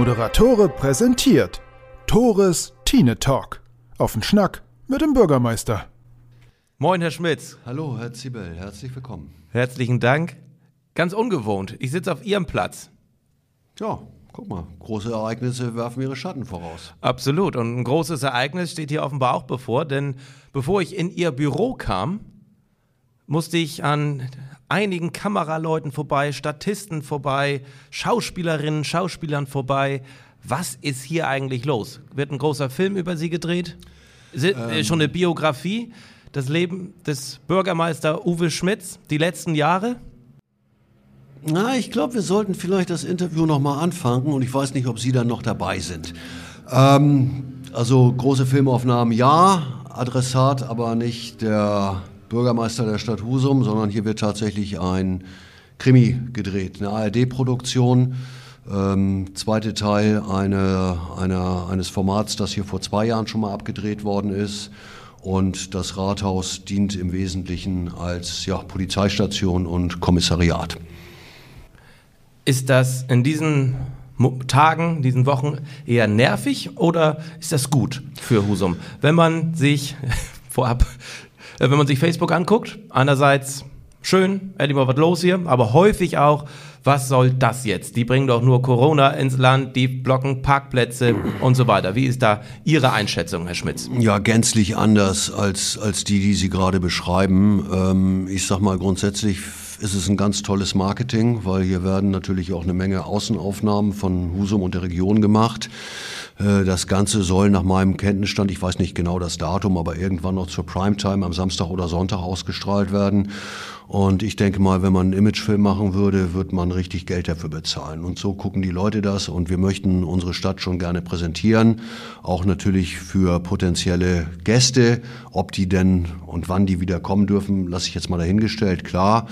Moderatore präsentiert Tores Tine Talk. Auf den Schnack mit dem Bürgermeister. Moin, Herr Schmitz. Hallo, Herr Zibel, herzlich willkommen. Herzlichen Dank. Ganz ungewohnt. Ich sitze auf Ihrem Platz. Ja, guck mal, große Ereignisse werfen ihre Schatten voraus. Absolut. Und ein großes Ereignis steht hier offenbar auch bevor, denn bevor ich in Ihr Büro kam, musste ich an einigen Kameraleuten vorbei, Statisten vorbei, Schauspielerinnen, Schauspielern vorbei. Was ist hier eigentlich los? Wird ein großer Film über Sie gedreht? Si ähm. Schon eine Biografie? Das Leben des Bürgermeister Uwe Schmitz, die letzten Jahre? Na, ich glaube, wir sollten vielleicht das Interview nochmal anfangen und ich weiß nicht, ob Sie dann noch dabei sind. Ähm, also große Filmaufnahmen ja, Adressat aber nicht der Bürgermeister der Stadt Husum, sondern hier wird tatsächlich ein Krimi gedreht, eine ARD-Produktion. Ähm, zweite Teil eine, eine, eines Formats, das hier vor zwei Jahren schon mal abgedreht worden ist. Und das Rathaus dient im Wesentlichen als ja, Polizeistation und Kommissariat. Ist das in diesen Tagen, diesen Wochen eher nervig oder ist das gut für Husum? Wenn man sich vorab wenn man sich Facebook anguckt, einerseits schön, endlich mal was los hier, aber häufig auch, was soll das jetzt? Die bringen doch nur Corona ins Land, die blocken Parkplätze und so weiter. Wie ist da Ihre Einschätzung, Herr Schmitz? Ja, gänzlich anders als, als die, die Sie gerade beschreiben. Ähm, ich sag mal grundsätzlich ist es ein ganz tolles Marketing, weil hier werden natürlich auch eine Menge Außenaufnahmen von Husum und der Region gemacht. Äh, das Ganze soll nach meinem Kenntnisstand, ich weiß nicht genau das Datum, aber irgendwann noch zur Primetime am Samstag oder Sonntag ausgestrahlt werden. Und ich denke mal, wenn man einen Imagefilm machen würde, wird man richtig Geld dafür bezahlen. Und so gucken die Leute das und wir möchten unsere Stadt schon gerne präsentieren. Auch natürlich für potenzielle Gäste. Ob die denn und wann die wieder kommen dürfen, lasse ich jetzt mal dahingestellt, klar.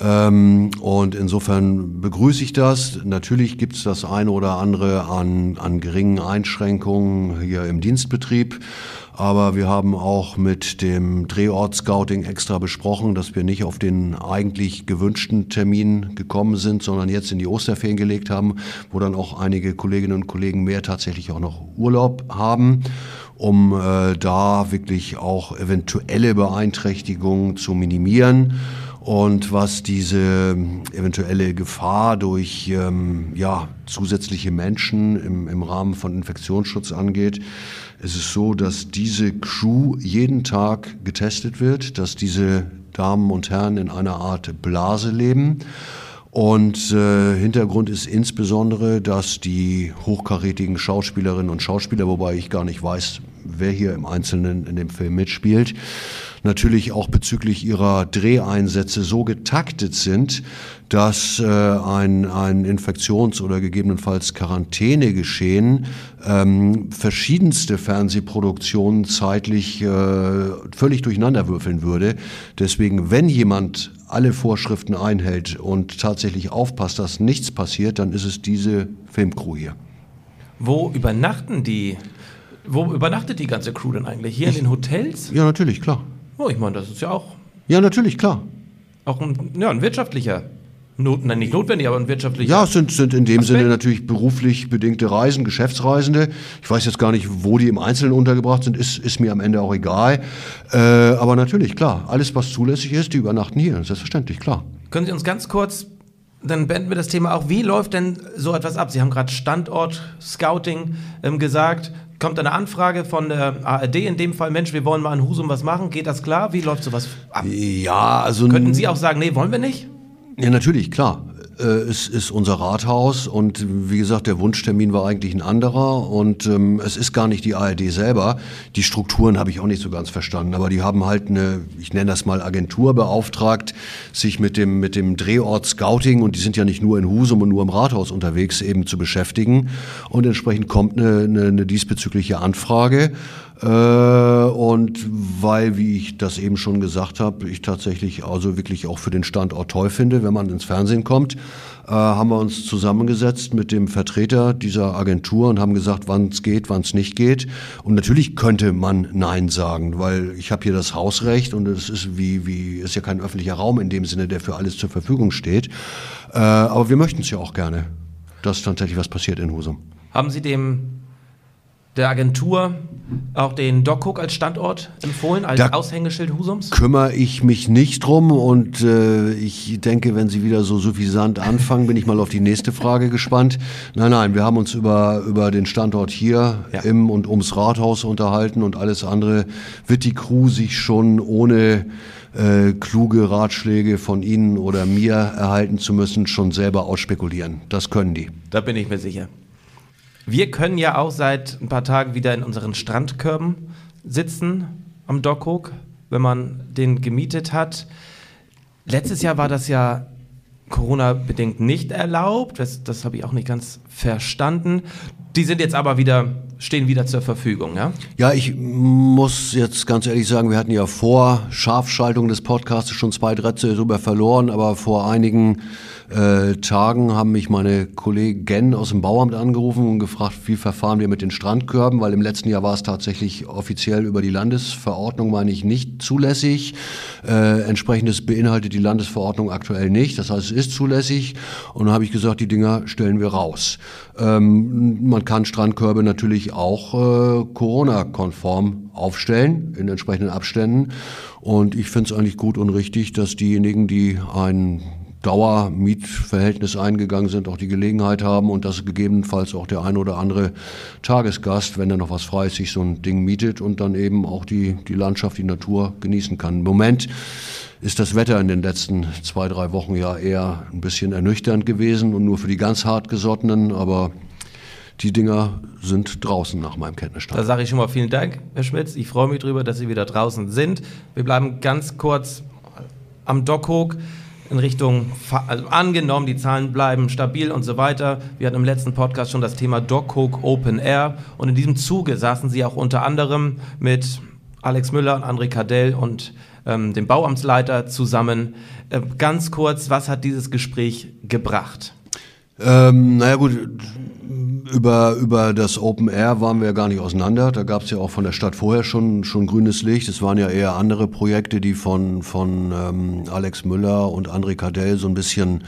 Ähm, und insofern begrüße ich das. Natürlich gibt es das eine oder andere an, an geringen Einschränkungen hier im Dienstbetrieb. Aber wir haben auch mit dem Drehort-Scouting extra besprochen, dass wir nicht auf den eigentlich gewünschten Termin gekommen sind, sondern jetzt in die Osterferien gelegt haben, wo dann auch einige Kolleginnen und Kollegen mehr tatsächlich auch noch Urlaub haben um äh, da wirklich auch eventuelle Beeinträchtigungen zu minimieren. Und was diese eventuelle Gefahr durch ähm, ja, zusätzliche Menschen im, im Rahmen von Infektionsschutz angeht, es ist so, dass diese Crew jeden Tag getestet wird, dass diese Damen und Herren in einer Art Blase leben. Und äh, Hintergrund ist insbesondere, dass die hochkarätigen Schauspielerinnen und Schauspieler, wobei ich gar nicht weiß, wer hier im Einzelnen in dem Film mitspielt, natürlich auch bezüglich ihrer Dreheinsätze so getaktet sind, dass äh, ein, ein Infektions- oder gegebenenfalls Quarantänegeschehen ähm, verschiedenste Fernsehproduktionen zeitlich äh, völlig durcheinanderwürfeln würde. Deswegen, wenn jemand alle Vorschriften einhält und tatsächlich aufpasst, dass nichts passiert, dann ist es diese Filmcrew hier. Wo übernachten die? Wo übernachtet die ganze Crew denn eigentlich? Hier ich, in den Hotels? Ja, natürlich, klar. Oh, ich meine, das ist ja auch. Ja, natürlich, klar. Auch ein, ja, ein wirtschaftlicher Not, nein, nicht notwendig, aber ein wirtschaftlicher. Ja, es sind, sind in dem Aspekt. Sinne natürlich beruflich bedingte Reisen, Geschäftsreisende. Ich weiß jetzt gar nicht, wo die im Einzelnen untergebracht sind, ist, ist mir am Ende auch egal. Äh, aber natürlich, klar, alles, was zulässig ist, die übernachten hier, selbstverständlich, klar. Können Sie uns ganz kurz, dann beenden wir das Thema auch, wie läuft denn so etwas ab? Sie haben gerade Standort, Scouting ähm, gesagt kommt eine Anfrage von der ARD, in dem Fall, Mensch, wir wollen mal in Husum was machen, geht das klar? Wie läuft sowas ab? Ja, also. Könnten Sie auch sagen, nee, wollen wir nicht? Ja, natürlich, klar äh, es ist unser Rathaus und wie gesagt, der Wunschtermin war eigentlich ein anderer und ähm, es ist gar nicht die ARD selber. Die Strukturen habe ich auch nicht so ganz verstanden, aber die haben halt eine, ich nenne das mal Agentur beauftragt, sich mit dem, mit dem Drehort Scouting und die sind ja nicht nur in Husum und nur im Rathaus unterwegs, eben zu beschäftigen und entsprechend kommt eine, eine, eine diesbezügliche Anfrage äh, und weil, wie ich das eben schon gesagt habe, ich tatsächlich also wirklich auch für den Standort toll finde, wenn man ins Fernsehen kommt, äh, haben wir uns zusammengesetzt mit dem Vertreter dieser Agentur und haben gesagt, wann es geht, wann es nicht geht. Und natürlich könnte man Nein sagen, weil ich habe hier das Hausrecht und es ist wie, wie, ist ja kein öffentlicher Raum in dem Sinne, der für alles zur Verfügung steht. Äh, aber wir möchten es ja auch gerne, dass tatsächlich was passiert in Husum. Haben Sie dem der Agentur auch den DocHook als Standort empfohlen, als Da Aushängeschild Husums? Kümmere ich mich nicht drum und äh, ich denke, wenn Sie wieder so suffisant anfangen, bin ich mal auf die nächste Frage gespannt. Nein, nein, wir haben uns über, über den Standort hier Ja. im und ums Rathaus unterhalten und alles andere wird die Crew sich schon ohne äh, kluge Ratschläge von Ihnen oder mir erhalten zu müssen, schon selber ausspekulieren. Das können die. Da bin ich mir sicher. Wir können ja auch seit ein paar Tagen wieder in unseren Strandkörben sitzen am Dockhook, wenn man den gemietet hat. Letztes Jahr war das ja Corona-bedingt nicht erlaubt. Das, das habe ich auch nicht ganz verstanden. Die sind jetzt aber wieder, stehen wieder zur Verfügung, ja? Ja, ich muss jetzt ganz ehrlich sagen, wir hatten ja vor Scharfschaltung des Podcasts schon zwei Drätze darüber verloren, aber vor einigen äh, Tagen haben mich meine Kollegen aus dem Bauamt angerufen und gefragt, wie verfahren wir mit den Strandkörben, weil im letzten Jahr war es tatsächlich offiziell über die Landesverordnung, meine ich, nicht zulässig. Äh, entsprechendes beinhaltet die Landesverordnung aktuell nicht, das heißt, es ist zulässig und dann habe ich gesagt, die Dinger stellen wir raus. Ähm, man kann Strandkörbe natürlich auch äh, Corona-konform aufstellen, in entsprechenden Abständen. Und ich finde es eigentlich gut und richtig, dass diejenigen, die ein Dauermietverhältnis eingegangen sind, auch die Gelegenheit haben und dass gegebenenfalls auch der ein oder andere Tagesgast, wenn er noch was frei ist, sich so ein Ding mietet und dann eben auch die, die Landschaft, die Natur genießen kann. Im Moment ist das Wetter in den letzten zwei, drei Wochen ja eher ein bisschen ernüchternd gewesen und nur für die ganz hartgesottenen, aber die Dinger sind draußen nach meinem Kenntnisstand. Da sage ich schon mal vielen Dank, Herr Schmitz. Ich freue mich drüber, dass Sie wieder draußen sind. Wir bleiben ganz kurz am Dockhook in Richtung, also angenommen, die Zahlen bleiben stabil und so weiter. Wir hatten im letzten Podcast schon das Thema Dockhook Open Air und in diesem Zuge saßen Sie auch unter anderem mit Alex Müller und André Kadell und ähm, dem Bauamtsleiter zusammen. Äh, ganz kurz, was hat dieses Gespräch gebracht? Ähm, naja gut, über, über das Open Air waren wir ja gar nicht auseinander. Da gab es ja auch von der Stadt vorher schon, schon grünes Licht. Es waren ja eher andere Projekte, die von, von ähm, Alex Müller und André Cadell so ein bisschen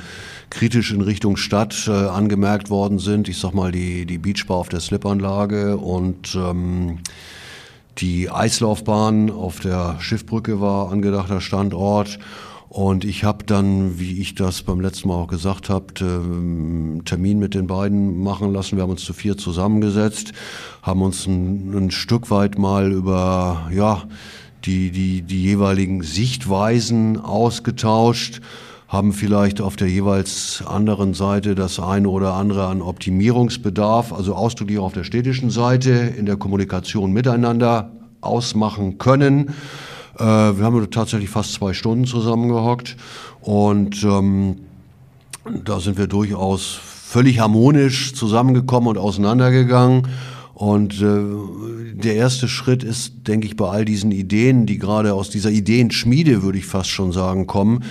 kritisch in Richtung Stadt äh, angemerkt worden sind. Ich sag mal, die, die Beachbar auf der Slipanlage und ähm, die Eislaufbahn auf der Schiffbrücke war angedachter Standort. Und ich habe dann, wie ich das beim letzten Mal auch gesagt habe, einen Termin mit den beiden machen lassen. Wir haben uns zu vier zusammengesetzt, haben uns ein, ein Stück weit mal über ja, die, die, die jeweiligen Sichtweisen ausgetauscht haben vielleicht auf der jeweils anderen Seite das eine oder andere an Optimierungsbedarf, also ausdrücklich auf der städtischen Seite in der Kommunikation miteinander ausmachen können. Äh, wir haben tatsächlich fast zwei Stunden zusammengehockt und ähm, da sind wir durchaus völlig harmonisch zusammengekommen und auseinandergegangen. Und äh, der erste Schritt ist, denke ich, bei all diesen Ideen, die gerade aus dieser Ideenschmiede, würde ich fast schon sagen, kommen,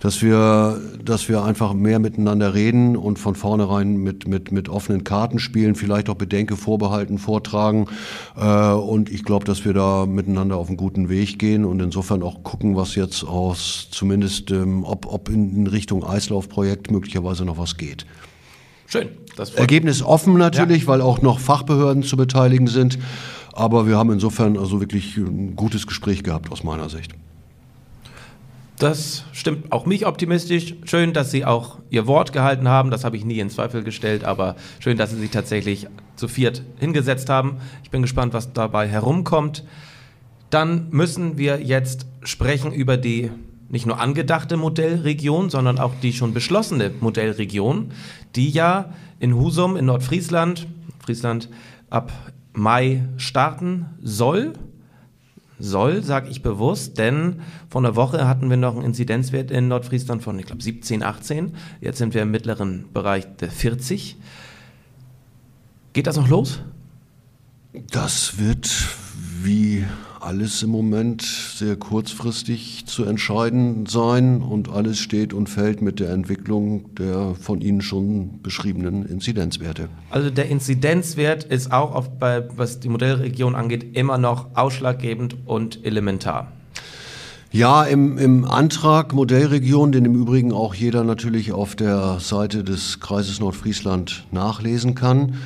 dass wir, dass wir einfach mehr miteinander reden und von vornherein mit, mit, mit offenen Karten spielen, vielleicht auch Bedenke vorbehalten, vortragen. Äh, und ich glaube, dass wir da miteinander auf einen guten Weg gehen und insofern auch gucken, was jetzt aus, zumindest, ähm, ob, ob in Richtung Eislaufprojekt möglicherweise noch was geht. Schön. Das Ergebnis offen natürlich, weil auch noch Fachbehörden zu beteiligen sind. Aber wir haben insofern also wirklich ein gutes Gespräch gehabt aus meiner Sicht. Das stimmt auch mich optimistisch. Schön, dass Sie auch Ihr Wort gehalten haben. Das habe ich nie in Zweifel gestellt, aber schön, dass Sie sich tatsächlich zu viert hingesetzt haben. Ich bin gespannt, was dabei herumkommt. Dann müssen wir jetzt sprechen über die nicht nur angedachte Modellregion, sondern auch die schon beschlossene Modellregion, die ja in Husum in Nordfriesland, Friesland ab Mai starten soll soll, sage ich bewusst, denn vor einer Woche hatten wir noch einen Inzidenzwert in Nordfriesland von, ich glaube, 17, 18. Jetzt sind wir im mittleren Bereich der 40. Geht das noch los? Das wird wie alles im Moment sehr kurzfristig zu entscheiden sein und alles steht und fällt mit der Entwicklung der von Ihnen schon beschriebenen Inzidenzwerte. Also der Inzidenzwert ist auch, bei, was die Modellregion angeht, immer noch ausschlaggebend und elementar. Ja, im, im Antrag Modellregion, den im Übrigen auch jeder natürlich auf der Seite des Kreises Nordfriesland nachlesen kann,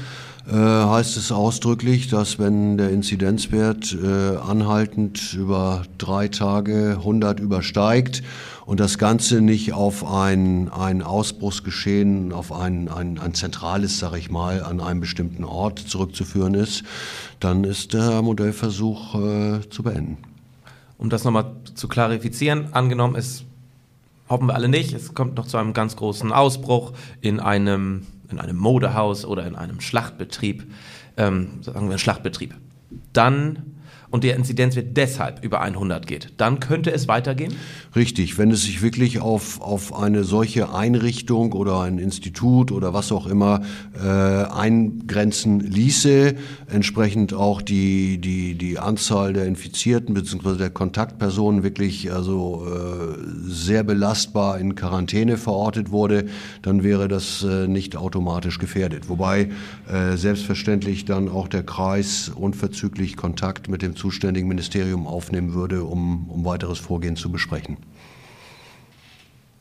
heißt es ausdrücklich, dass wenn der Inzidenzwert äh, anhaltend über drei Tage 100 übersteigt und das Ganze nicht auf ein, ein Ausbruchsgeschehen, auf ein, ein, ein zentrales, sage ich mal, an einem bestimmten Ort zurückzuführen ist, dann ist der Modellversuch äh, zu beenden. Um das nochmal zu klarifizieren, angenommen es hoffen wir alle nicht, es kommt noch zu einem ganz großen Ausbruch in einem, in einem Modehaus oder in einem Schlachtbetrieb, ähm, sagen wir Schlachtbetrieb. Dann und der Inzidenzwert deshalb über 100 geht, dann könnte es weitergehen? Richtig, wenn es sich wirklich auf, auf eine solche Einrichtung oder ein Institut oder was auch immer äh, eingrenzen ließe, entsprechend auch die, die, die Anzahl der Infizierten bzw. der Kontaktpersonen wirklich also äh, sehr belastbar in Quarantäne verortet wurde, dann wäre das äh, nicht automatisch gefährdet. Wobei äh, selbstverständlich dann auch der Kreis unverzüglich Kontakt mit dem zuständigen Ministerium aufnehmen würde, um, um weiteres Vorgehen zu besprechen.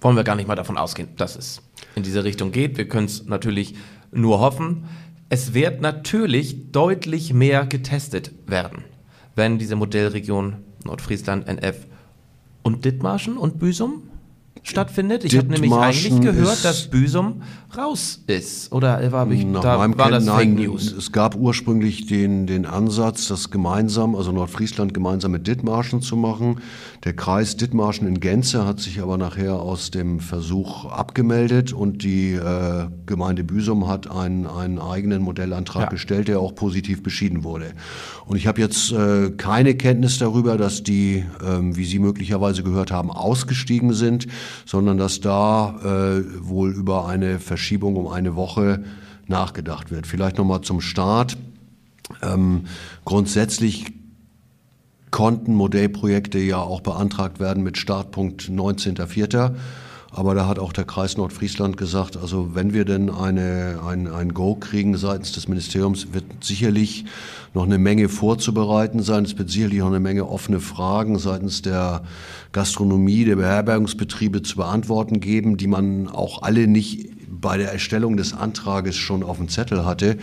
Wollen wir gar nicht mal davon ausgehen, dass es in diese Richtung geht. Wir können es natürlich nur hoffen. Es wird natürlich deutlich mehr getestet werden, wenn diese Modellregion Nordfriesland, NF und Dithmarschen und Büsum stattfindet. Ich habe nämlich eigentlich gehört, dass Büsum raus ist. Oder war ich, Nach da war Kennen, das Fake News? Es gab ursprünglich den, den Ansatz, das gemeinsam, also Nordfriesland gemeinsam mit Dithmarschen zu machen. Der Kreis Dithmarschen in Gänze hat sich aber nachher aus dem Versuch abgemeldet und die äh, Gemeinde Büsum hat einen, einen eigenen Modellantrag ja. gestellt, der auch positiv beschieden wurde. Und ich habe jetzt äh, keine Kenntnis darüber, dass die, ähm, wie Sie möglicherweise gehört haben, ausgestiegen sind, sondern dass da äh, wohl über eine Verschiebung um eine Woche nachgedacht wird. Vielleicht nochmal zum Start. Ähm, grundsätzlich konnten Modellprojekte ja auch beantragt werden mit Startpunkt 19.04. Aber da hat auch der Kreis Nordfriesland gesagt, also wenn wir denn eine, ein, ein Go kriegen seitens des Ministeriums, wird sicherlich noch eine Menge vorzubereiten sein. Es wird sicherlich noch eine Menge offene Fragen seitens der Gastronomie, der Beherbergungsbetriebe zu beantworten geben, die man auch alle nicht bei der Erstellung des Antrages schon auf dem Zettel hatte,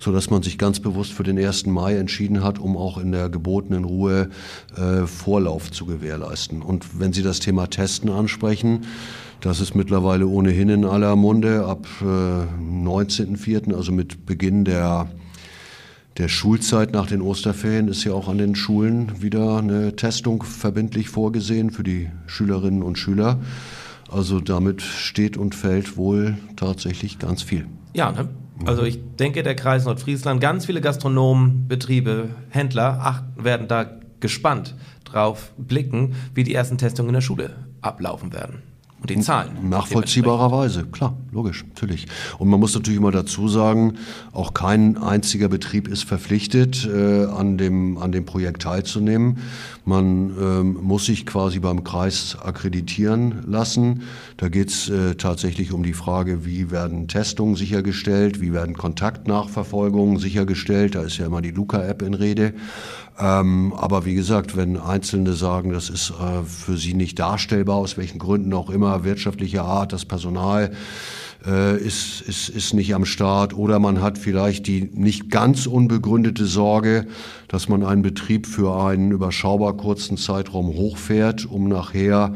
so dass man sich ganz bewusst für den 1. Mai entschieden hat, um auch in der gebotenen Ruhe äh, Vorlauf zu gewährleisten. Und wenn Sie das Thema Testen ansprechen, das ist mittlerweile ohnehin in aller Munde. Ab äh, 19.04., also mit Beginn der der Schulzeit nach den Osterferien ist ja auch an den Schulen wieder eine Testung verbindlich vorgesehen für die Schülerinnen und Schüler. Also damit steht und fällt wohl tatsächlich ganz viel. Ja, ne? also ich denke, der Kreis Nordfriesland, ganz viele Gastronomen, Betriebe, Händler ach, werden da gespannt drauf blicken, wie die ersten Testungen in der Schule ablaufen werden und die Zahlen. Nachvollziehbarerweise, klar, logisch, natürlich. Und man muss natürlich mal dazu sagen, auch kein einziger Betrieb ist verpflichtet, äh, an, dem, an dem Projekt teilzunehmen. Man ähm, muss sich quasi beim Kreis akkreditieren lassen. Da geht es äh, tatsächlich um die Frage, wie werden Testungen sichergestellt, wie werden Kontaktnachverfolgungen sichergestellt. Da ist ja immer die Luca-App in Rede. Ähm, aber wie gesagt, wenn Einzelne sagen, das ist äh, für sie nicht darstellbar, aus welchen Gründen auch immer, wirtschaftlicher Art, das Personal äh, ist, ist, ist nicht am Start oder man hat vielleicht die nicht ganz unbegründete Sorge, dass man einen Betrieb für einen überschaubar kurzen Zeitraum hochfährt, um nachher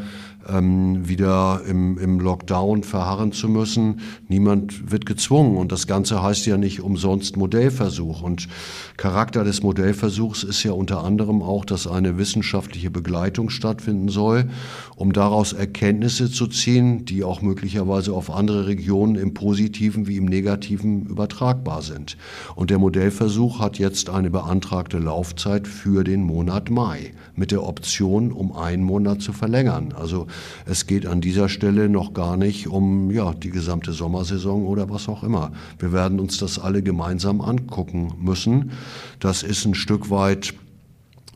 ähm, wieder im, im Lockdown verharren zu müssen. Niemand wird gezwungen und das Ganze heißt ja nicht umsonst Modellversuch. Und Charakter des Modellversuchs ist ja unter anderem auch, dass eine wissenschaftliche Begleitung stattfinden soll, um daraus Erkenntnisse zu ziehen, die auch möglicherweise auf andere Regionen im positiven wie im negativen übertragbar sind. Und der Modellversuch hat jetzt eine beantragte Laufzeit für den Monat Mai mit der Option, um einen Monat zu verlängern. Also es geht an dieser Stelle noch gar nicht um ja, die gesamte Sommersaison oder was auch immer. Wir werden uns das alle gemeinsam angucken müssen. Das ist ein Stück weit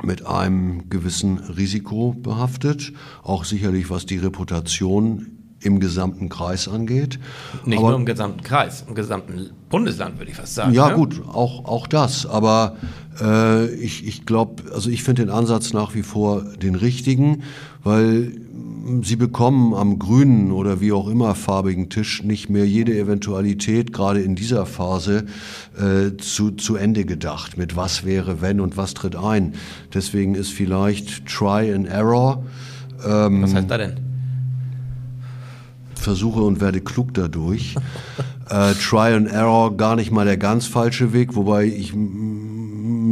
mit einem gewissen Risiko behaftet, auch sicherlich was die Reputation im gesamten Kreis angeht. Nicht aber, nur im gesamten Kreis, im gesamten Bundesland würde ich fast sagen. Ja ne? gut, auch, auch das. Aber äh, ich, ich glaube, also ich finde den Ansatz nach wie vor den richtigen, weil Sie bekommen am grünen oder wie auch immer farbigen Tisch nicht mehr jede Eventualität, gerade in dieser Phase, äh, zu, zu Ende gedacht. Mit was wäre, wenn und was tritt ein. Deswegen ist vielleicht Try and Error. Ähm, was heißt da denn? Versuche und werde klug dadurch. äh, Try and Error gar nicht mal der ganz falsche Weg, wobei ich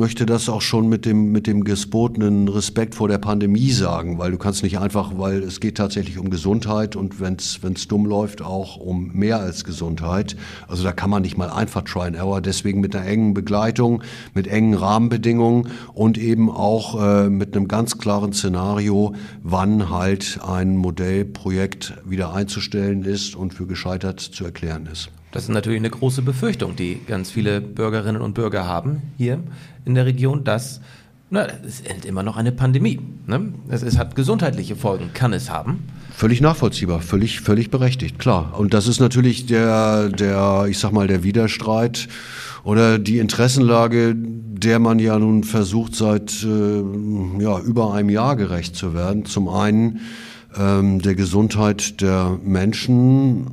möchte das auch schon mit dem, mit dem gebotenen Respekt vor der Pandemie sagen, weil du kannst nicht einfach, weil es geht tatsächlich um Gesundheit und wenn es dumm läuft, auch um mehr als Gesundheit. Also da kann man nicht mal einfach Try and Error, deswegen mit einer engen Begleitung, mit engen Rahmenbedingungen und eben auch äh, mit einem ganz klaren Szenario, wann halt ein Modellprojekt wieder einzustellen ist und für gescheitert zu erklären ist. Das ist natürlich eine große Befürchtung, die ganz viele Bürgerinnen und Bürger haben hier in der Region, dass na, es endet immer noch eine Pandemie. Ne? Es, es, hat gesundheitliche Folgen, kann es haben. Völlig nachvollziehbar, völlig, völlig berechtigt, klar. Und das ist natürlich der, der, ich sag mal, der Widerstreit oder die Interessenlage, der man ja nun versucht, seit äh, ja, über einem Jahr gerecht zu werden. Zum einen ähm, der Gesundheit der Menschen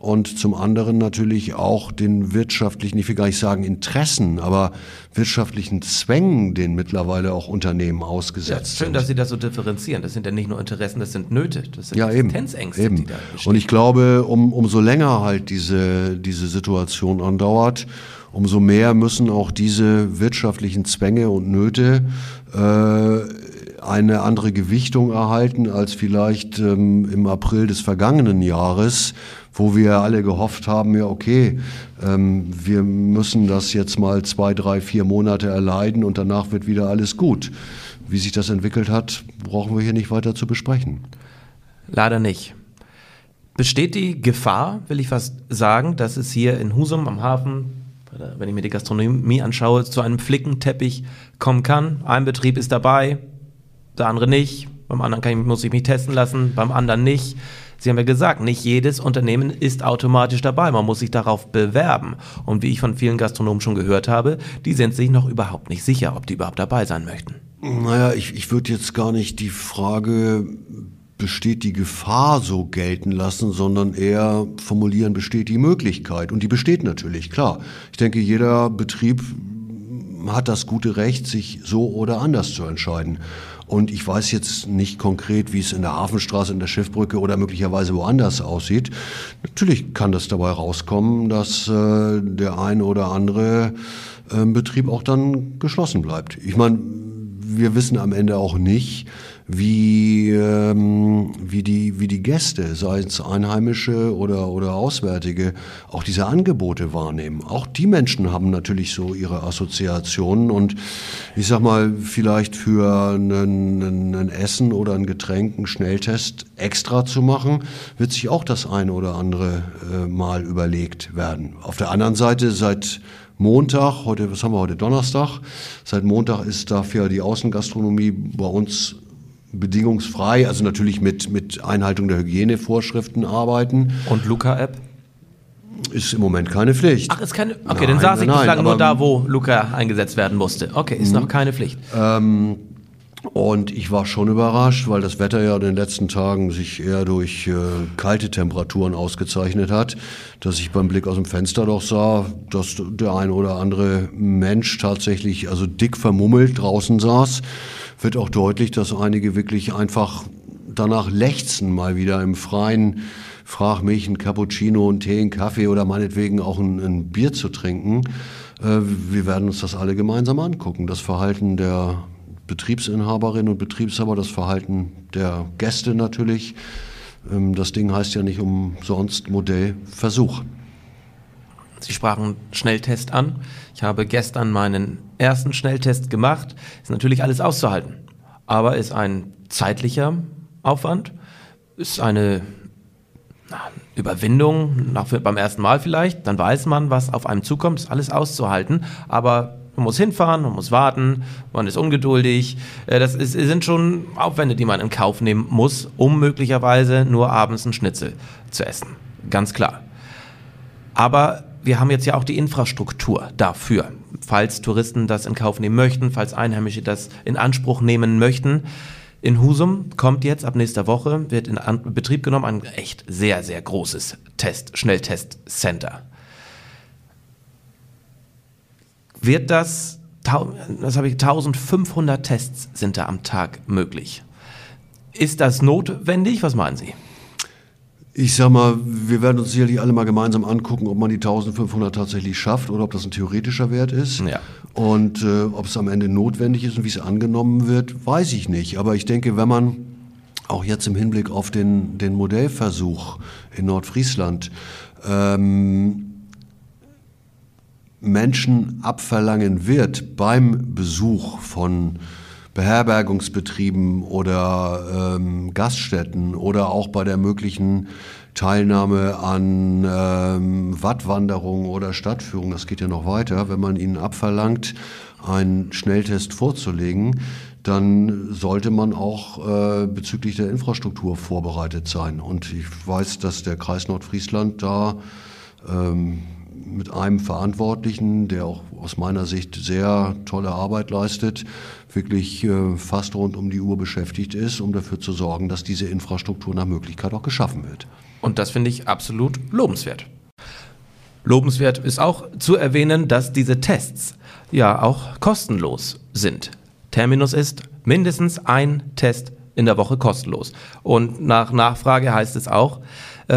und zum anderen natürlich auch den wirtschaftlichen, ich will gar nicht sagen Interessen, aber wirtschaftlichen Zwängen, denen mittlerweile auch Unternehmen ausgesetzt ja, schön, sind. dass Sie das so differenzieren. Das sind ja nicht nur Interessen, das sind Nöte, das sind ja, Existenzängste, eben, eben. die da bestehen. Und ich glaube, um, umso länger halt diese, diese Situation andauert, umso mehr müssen auch diese wirtschaftlichen Zwänge und Nöte äh, eine andere Gewichtung erhalten als vielleicht ähm, im April des vergangenen Jahres, wo wir alle gehofft haben, ja okay, ähm, wir müssen das jetzt mal zwei, drei, vier Monate erleiden und danach wird wieder alles gut. Wie sich das entwickelt hat, brauchen wir hier nicht weiter zu besprechen. Leider nicht. Besteht die Gefahr, will ich fast sagen, dass es hier in Husum am Hafen, wenn ich mir die Gastronomie anschaue, zu einem Flickenteppich kommen kann? Ein Betrieb ist dabei, der andere nicht. Beim anderen ich, muss ich mich testen lassen, beim anderen nicht. Sie haben ja gesagt, nicht jedes Unternehmen ist automatisch dabei. Man muss sich darauf bewerben. Und wie ich von vielen Gastronomen schon gehört habe, die sind sich noch überhaupt nicht sicher, ob die überhaupt dabei sein möchten. Naja, ich, ich würde jetzt gar nicht die Frage besteht die Gefahr so gelten lassen, sondern eher formulieren, besteht die Möglichkeit. Und die besteht natürlich, klar. Ich denke, jeder Betrieb hat das gute Recht, sich so oder anders zu entscheiden. Und ich weiß jetzt nicht konkret, wie es in der Hafenstraße, in der Schiffbrücke oder möglicherweise woanders aussieht. Natürlich kann das dabei rauskommen, dass äh, der ein oder andere äh, Betrieb auch dann geschlossen bleibt. Ich meine, wir wissen am Ende auch nicht, wie, ähm, wie, die, wie die Gäste, sei es Einheimische oder, oder Auswärtige, auch diese Angebote wahrnehmen. Auch die Menschen haben natürlich so ihre Assoziationen und ich sag mal, vielleicht für einen, ein Essen oder ein Getränk einen Schnelltest extra zu machen, wird sich auch das eine oder andere äh, Mal überlegt werden. Auf der anderen Seite, seit Montag, heute, was haben wir heute, Donnerstag, seit Montag ist dafür die Außengastronomie bei uns bedingungsfrei, also natürlich mit, mit Einhaltung der Hygienevorschriften arbeiten. Und Luca-App? Ist im Moment keine Pflicht. Ach, ist keine. Okay, nein, dann saß ich bislang nur da, wo Luca eingesetzt werden musste. Okay, ist noch mhm. keine Pflicht. Ähm, und ich war schon überrascht, weil das Wetter ja in den letzten Tagen sich eher durch äh, kalte Temperaturen ausgezeichnet hat, dass ich beim Blick aus dem Fenster doch sah, dass der ein oder andere Mensch tatsächlich also dick vermummelt draußen saß wird auch deutlich, dass einige wirklich einfach danach lechzen, mal wieder im Freien, frag mich, ein Cappuccino, einen Tee, einen Kaffee oder meinetwegen auch ein, ein Bier zu trinken. Äh, wir werden uns das alle gemeinsam angucken. Das Verhalten der Betriebsinhaberinnen und Betriebshaber, das Verhalten der Gäste natürlich. Ähm, das Ding heißt ja nicht umsonst Modellversuch. Sie sprachen Schnelltest an. Ich habe gestern meinen ersten Schnelltest gemacht. Ist natürlich alles auszuhalten, aber ist ein zeitlicher Aufwand, ist eine Überwindung nach, beim ersten Mal vielleicht. Dann weiß man, was auf einem zukommt, ist alles auszuhalten, aber man muss hinfahren, man muss warten, man ist ungeduldig. Äh, das ist, sind schon Aufwände, die man in Kauf nehmen muss, um möglicherweise nur abends einen Schnitzel zu essen. Ganz klar. Aber wir haben jetzt ja auch die Infrastruktur dafür, falls Touristen das in Kauf nehmen möchten, falls Einheimische das in Anspruch nehmen möchten. In Husum kommt jetzt ab nächster Woche, wird in Betrieb genommen, ein echt sehr, sehr großes Test, Schnelltest-Center. Wird das, das habe ich, 1500 Tests sind da am Tag möglich. Ist das notwendig? Was meinen Sie? Ich sag mal, wir werden uns sicherlich alle mal gemeinsam angucken, ob man die 1500 tatsächlich schafft oder ob das ein theoretischer Wert ist. Ja. Und äh, ob es am Ende notwendig ist und wie es angenommen wird, weiß ich nicht. Aber ich denke, wenn man auch jetzt im Hinblick auf den, den Modellversuch in Nordfriesland ähm, Menschen abverlangen wird beim Besuch von Beherbergungsbetrieben oder ähm, Gaststätten oder auch bei der möglichen Teilnahme an ähm, Wattwanderungen oder Stadtführungen, das geht ja noch weiter, wenn man ihnen abverlangt, einen Schnelltest vorzulegen, dann sollte man auch äh, bezüglich der Infrastruktur vorbereitet sein. Und ich weiß, dass der Kreis Nordfriesland da ähm, mit einem Verantwortlichen, der auch aus meiner Sicht sehr tolle Arbeit leistet, wirklich äh, fast rund um die Uhr beschäftigt ist, um dafür zu sorgen, dass diese Infrastruktur nach Möglichkeit auch geschaffen wird. Und das finde ich absolut lobenswert. Lobenswert ist auch zu erwähnen, dass diese Tests ja auch kostenlos sind. Terminus ist mindestens ein Test in der Woche kostenlos. Und nach Nachfrage heißt es auch,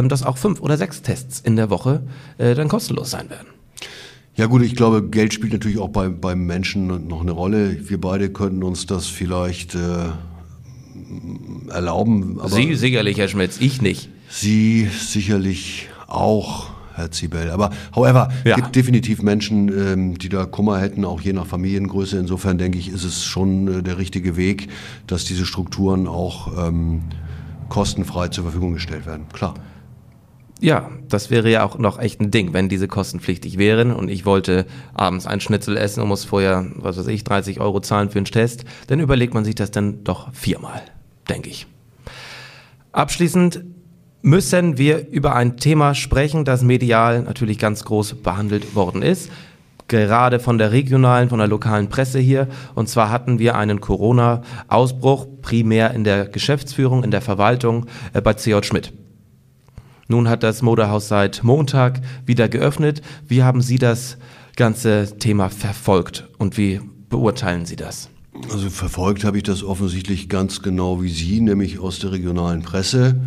dass auch fünf oder sechs Tests in der Woche äh, dann kostenlos sein werden. Ja gut, ich glaube, Geld spielt natürlich auch bei, beim Menschen noch eine Rolle. Wir beide könnten uns das vielleicht äh, erlauben. Sie sicherlich, Herr Schmitz, ich nicht. Sie sicherlich auch. Herr Zibel. Aber however, ja. gibt definitiv Menschen, ähm, die da Kummer hätten, auch je nach Familiengröße. Insofern denke ich, ist es schon äh, der richtige Weg, dass diese Strukturen auch ähm, kostenfrei zur Verfügung gestellt werden. Klar. Ja, das wäre ja auch noch echt ein Ding, wenn diese kostenpflichtig wären und ich wollte abends ein Schnitzel essen und muss vorher, was weiß ich, 30 Euro zahlen für einen Test, dann überlegt man sich das dann doch viermal, denke ich. Abschließend müssen wir über ein Thema sprechen, das medial natürlich ganz groß behandelt worden ist. Gerade von der regionalen, von der lokalen Presse hier. Und zwar hatten wir einen Corona-Ausbruch primär in der Geschäftsführung, in der Verwaltung äh, bei CJ Schmidt. Nun hat das Modehaus seit Montag wieder geöffnet. Wie haben Sie das ganze Thema verfolgt und wie beurteilen Sie das? Also verfolgt habe ich das offensichtlich ganz genau wie Sie, nämlich aus der regionalen Presse.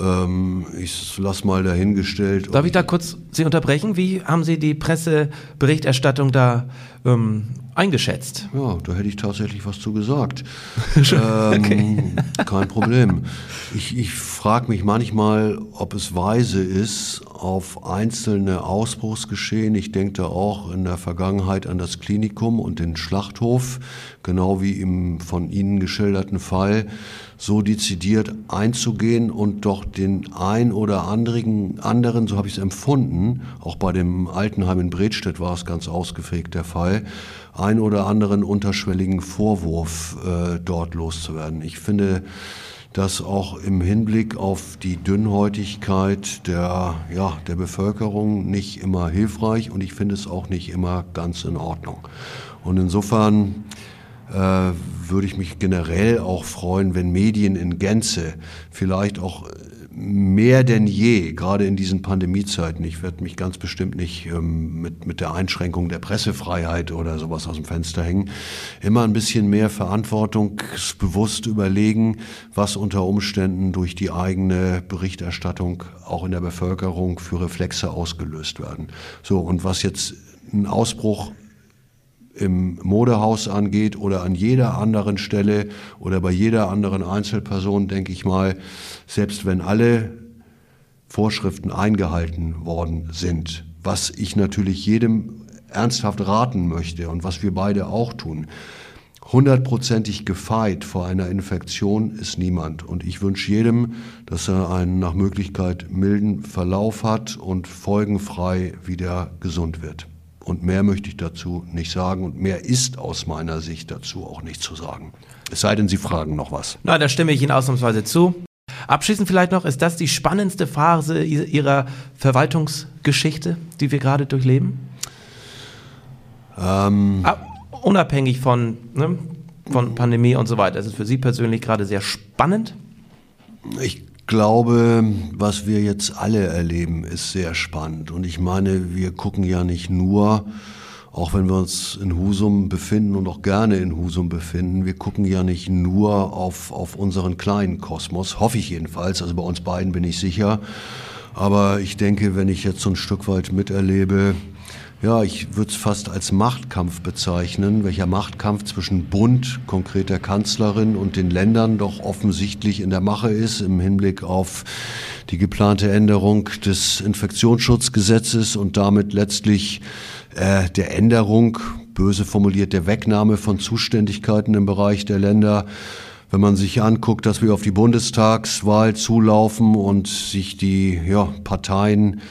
Ähm, ich lasse mal dahingestellt. Darf ich da kurz Sie unterbrechen? Wie haben Sie die Presseberichterstattung da ähm, eingeschätzt? Ja, da hätte ich tatsächlich was zu gesagt. ähm. Kein Problem. Ich, ich frage mich manchmal, ob es weise ist, auf einzelne Ausbruchsgeschehen, ich denke da auch in der Vergangenheit an das Klinikum und den Schlachthof, genau wie im von Ihnen geschilderten Fall, so dezidiert einzugehen und doch den ein oder anderen, anderen so habe ich es empfunden, auch bei dem Altenheim in Bredstedt war es ganz ausgeprägt der Fall, ein oder anderen unterschwelligen Vorwurf äh, dort loszuwerden. Ich finde, das auch im Hinblick auf die Dünnhäutigkeit der, ja, der Bevölkerung nicht immer hilfreich und ich finde es auch nicht immer ganz in Ordnung. Und insofern würde ich mich generell auch freuen, wenn Medien in Gänze vielleicht auch mehr denn je, gerade in diesen Pandemiezeiten, ich werde mich ganz bestimmt nicht ähm, mit, mit der Einschränkung der Pressefreiheit oder sowas aus dem Fenster hängen, immer ein bisschen mehr verantwortungsbewusst überlegen, was unter Umständen durch die eigene Berichterstattung auch in der Bevölkerung für Reflexe ausgelöst werden. So, und was jetzt ein Ausbruch im Modehaus angeht oder an jeder anderen Stelle oder bei jeder anderen Einzelperson, denke ich mal, selbst wenn alle Vorschriften eingehalten worden sind, was ich natürlich jedem ernsthaft raten möchte und was wir beide auch tun, hundertprozentig gefeit vor einer Infektion ist niemand. Und ich wünsche jedem, dass er einen nach Möglichkeit milden Verlauf hat und folgenfrei wieder gesund wird. Und mehr möchte ich dazu nicht sagen und mehr ist aus meiner Sicht dazu auch nicht zu sagen. Es sei denn, Sie fragen noch was. Na, da stimme ich Ihnen ausnahmsweise zu. Abschließend vielleicht noch, ist das die spannendste Phase Ihrer Verwaltungsgeschichte, die wir gerade durchleben? Ähm. Unabhängig von ne, von Pandemie und so weiter? Ist es für Sie persönlich gerade sehr spannend? Ich glaube, was wir jetzt alle erleben, ist sehr spannend. Und ich meine, wir gucken ja nicht nur, auch wenn wir uns in Husum befinden und auch gerne in Husum befinden, wir gucken ja nicht nur auf, auf unseren kleinen Kosmos, hoffe ich jedenfalls, also bei uns beiden bin ich sicher. Aber ich denke, wenn ich jetzt so ein Stück weit miterlebe, ja, ich würde es fast als Machtkampf bezeichnen, welcher Machtkampf zwischen Bund, konkret der Kanzlerin und den Ländern doch offensichtlich in der Mache ist im Hinblick auf die geplante Änderung des Infektionsschutzgesetzes und damit letztlich äh, der Änderung, böse formuliert, der Wegnahme von Zuständigkeiten im Bereich der Länder. Wenn man sich anguckt, dass wir auf die Bundestagswahl zulaufen und sich die ja, Parteien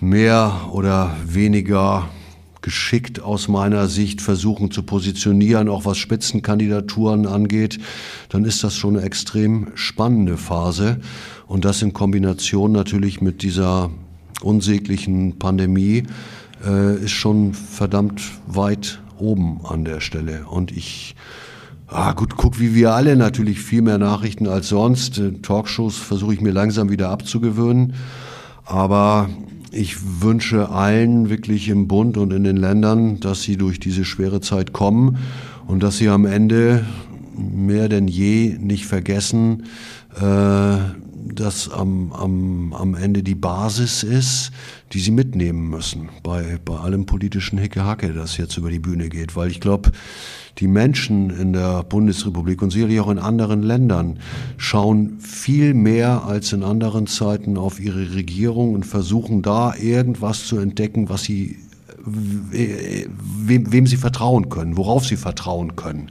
mehr oder weniger geschickt aus meiner Sicht versuchen zu positionieren, auch was Spitzenkandidaturen angeht, dann ist das schon eine extrem spannende Phase. Und das in Kombination natürlich mit dieser unsäglichen Pandemie äh, ist schon verdammt weit oben an der Stelle. Und ich Ah, gut, guck, wie wir alle natürlich viel mehr Nachrichten als sonst. Talkshows versuche ich mir langsam wieder abzugewöhnen. Aber ich wünsche allen wirklich im Bund und in den Ländern, dass sie durch diese schwere Zeit kommen und dass sie am Ende mehr denn je nicht vergessen, äh, dass am, am, am Ende die Basis ist, die sie mitnehmen müssen bei, bei allem politischen Hickehacke, das jetzt über die Bühne geht. Weil ich glaube, die Menschen in der Bundesrepublik und sicherlich auch in anderen Ländern schauen viel mehr als in anderen Zeiten auf ihre Regierung und versuchen da irgendwas zu entdecken, was sie wem, wem sie vertrauen können, worauf sie vertrauen können.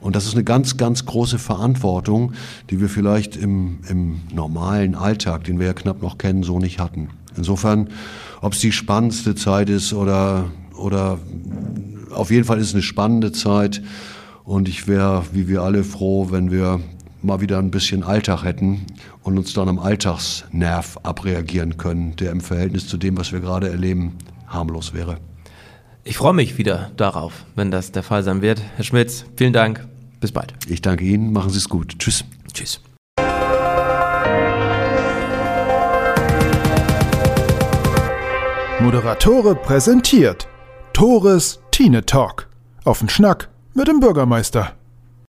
Und das ist eine ganz, ganz große Verantwortung, die wir vielleicht im, im normalen Alltag, den wir ja knapp noch kennen, so nicht hatten. Insofern, ob es die spannendste Zeit ist oder, oder auf jeden Fall ist es eine spannende Zeit und ich wäre, wie wir alle, froh, wenn wir mal wieder ein bisschen Alltag hätten und uns dann am Alltagsnerv abreagieren können, der im Verhältnis zu dem, was wir gerade erleben, harmlos wäre. Ich freue mich wieder darauf, wenn das der Fall sein wird. Herr Schmitz, vielen Dank. Bis bald. Ich danke Ihnen. Machen Sie es gut. Tschüss. Tschüss. Moderatore präsentiert Tores Tine Talk. Auf den Schnack mit dem Bürgermeister.